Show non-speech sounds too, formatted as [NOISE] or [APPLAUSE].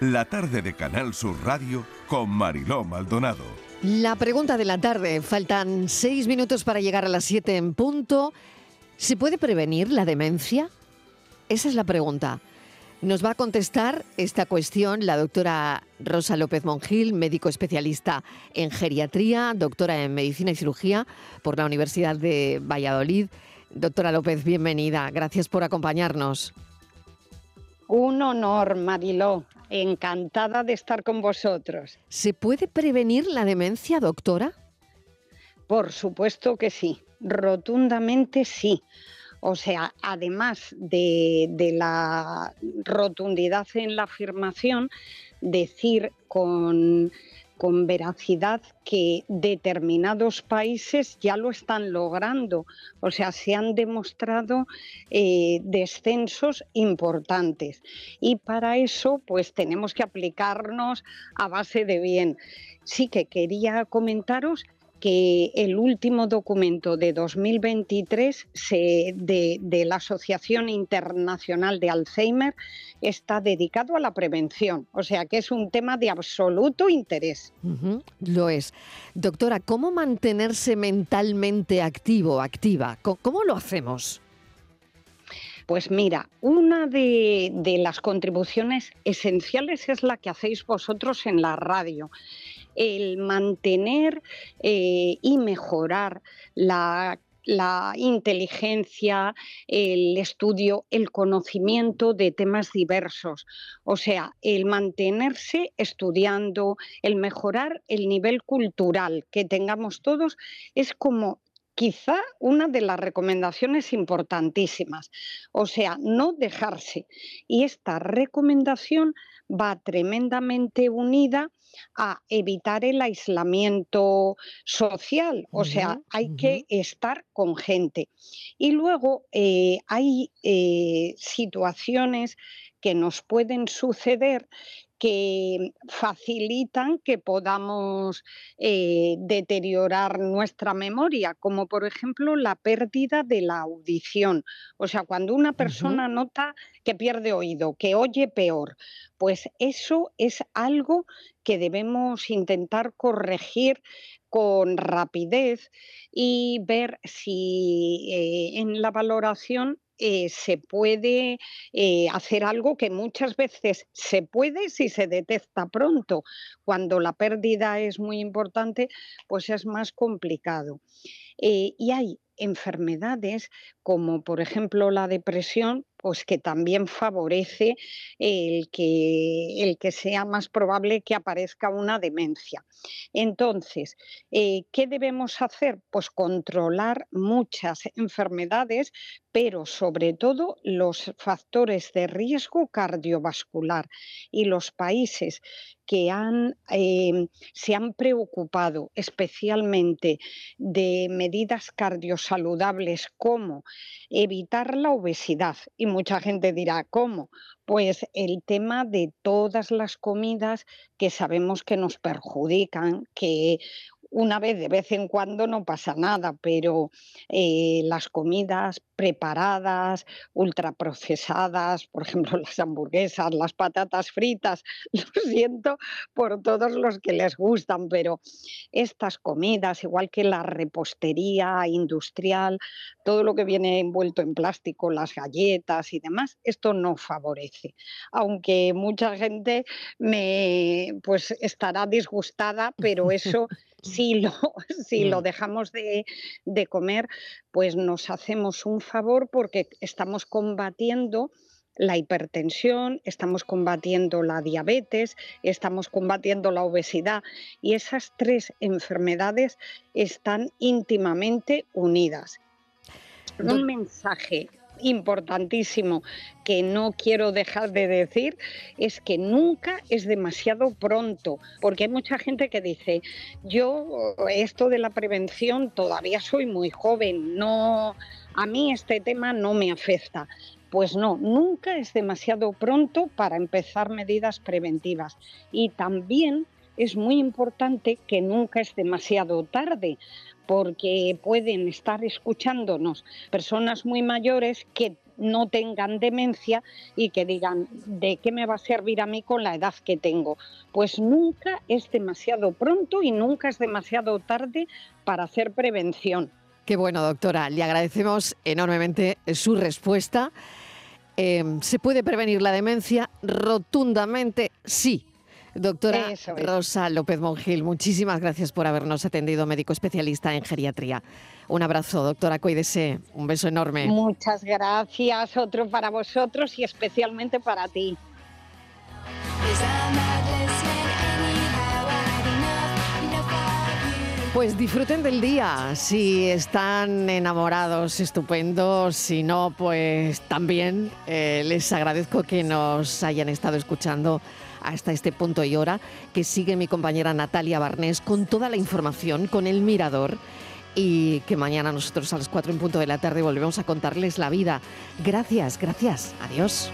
la tarde de Canal Sur Radio con Mariló Maldonado. La pregunta de la tarde. Faltan seis minutos para llegar a las siete en punto. ¿Se puede prevenir la demencia? Esa es la pregunta. Nos va a contestar esta cuestión la doctora Rosa López Mongil, médico especialista en geriatría, doctora en medicina y cirugía por la Universidad de Valladolid. Doctora López, bienvenida. Gracias por acompañarnos. Un honor, Mariló. Encantada de estar con vosotros. ¿Se puede prevenir la demencia, doctora? Por supuesto que sí, rotundamente sí. O sea, además de, la rotundidad en la afirmación, decir con, veracidad que determinados países ya lo están logrando. O sea, se han demostrado eh, descensos importantes. Y para eso, pues tenemos que aplicarnos a base de bien. Sí que quería comentaros que el último documento de 2023 de, la Asociación Internacional de Alzheimer está dedicado a la prevención, o sea que es un tema de absoluto interés. lo es. Doctora, ¿cómo mantenerse mentalmente activo, activa? ¿Cómo, lo hacemos? Pues mira, una de, de, las contribuciones esenciales es la que hacéis vosotros en la radio el mantener eh, y mejorar la inteligencia, el estudio, el conocimiento de temas diversos. O sea, el mantenerse estudiando, el mejorar el nivel cultural que tengamos todos es como quizá una de las recomendaciones importantísimas. O sea, no dejarse. Y esta recomendación va tremendamente unida a evitar el aislamiento social, o sea, hay que estar con gente. Y luego eh, hay eh, situaciones que nos pueden suceder que facilitan que podamos eh, deteriorar nuestra memoria, como por ejemplo la pérdida de la audición. O sea, cuando una persona nota que pierde oído, que oye peor, pues eso es algo que debemos intentar corregir con rapidez y ver si eh, en la valoración eh, se puede eh, hacer algo que muchas veces se puede si se detecta pronto. Cuando la pérdida es muy importante, pues es más complicado. Eh, y hay enfermedades como por ejemplo la depresión, pues que también favorece el que, el que sea más probable que aparezca una demencia. Entonces, eh, ¿qué debemos hacer? Pues controlar muchas enfermedades, pero sobre todo los factores de riesgo cardiovascular. Y los países que han, em, se han preocupado especialmente de medidas cardiosaludables como evitar la obesidad. Mucha gente dirá, ¿cómo? Pues el tema de todas las comidas que sabemos que nos perjudican, que una vez de vez en cuando no pasa nada, pero eh, las comidas preparadas, ultraprocesadas, por ejemplo [LAUGHS] las hamburguesas, las patatas fritas, [LAUGHS] lo siento por todos los que les gustan, pero estas comidas, igual que la repostería industrial, todo lo que viene envuelto en plástico, las galletas y demás, esto no favorece. Aunque mucha gente me pues estará disgustada, pero [LAUGHS] eso si lo, [LAUGHS] si lo mm. dejamos de, comer, pues nos hacemos un favor porque estamos combatiendo la hipertensión, estamos combatiendo la diabetes, estamos combatiendo la obesidad y esas tres enfermedades están íntimamente unidas. Un mensaje importantísimo que no quiero dejar de decir es que nunca es demasiado pronto, porque hay mucha gente que dice, yo esto de la prevención todavía soy muy joven, no a mí este tema no me afecta. Pues no, nunca es demasiado pronto para empezar medidas preventivas. Y también es muy importante que nunca es demasiado tarde, porque pueden estar escuchándonos personas muy mayores que no tengan demencia y que digan, ¿de qué me va a servir a mí con la edad que tengo? Pues nunca es demasiado pronto y nunca es demasiado tarde para hacer prevención. Qué bueno, doctora. Le agradecemos enormemente su respuesta. Em, ¿Se puede prevenir la demencia? Rotundamente sí. Doctora Rosa López Mongil, muchísimas gracias por habernos atendido, médico especialista en geriatría. Un abrazo, doctora, cuídese. Un beso enorme. Muchas gracias, otro para vosotros y especialmente para ti. Pues disfruten del día. Si están enamorados, estupendo. Si no, pues también eh, les agradezco que nos hayan estado escuchando hasta este punto y hora, que sigue mi compañera Natalia Barnés con toda la información, con el mirador y que mañana nosotros a las 4 en punto de la tarde volvemos a contarles la vida. Gracias, gracias. Adiós.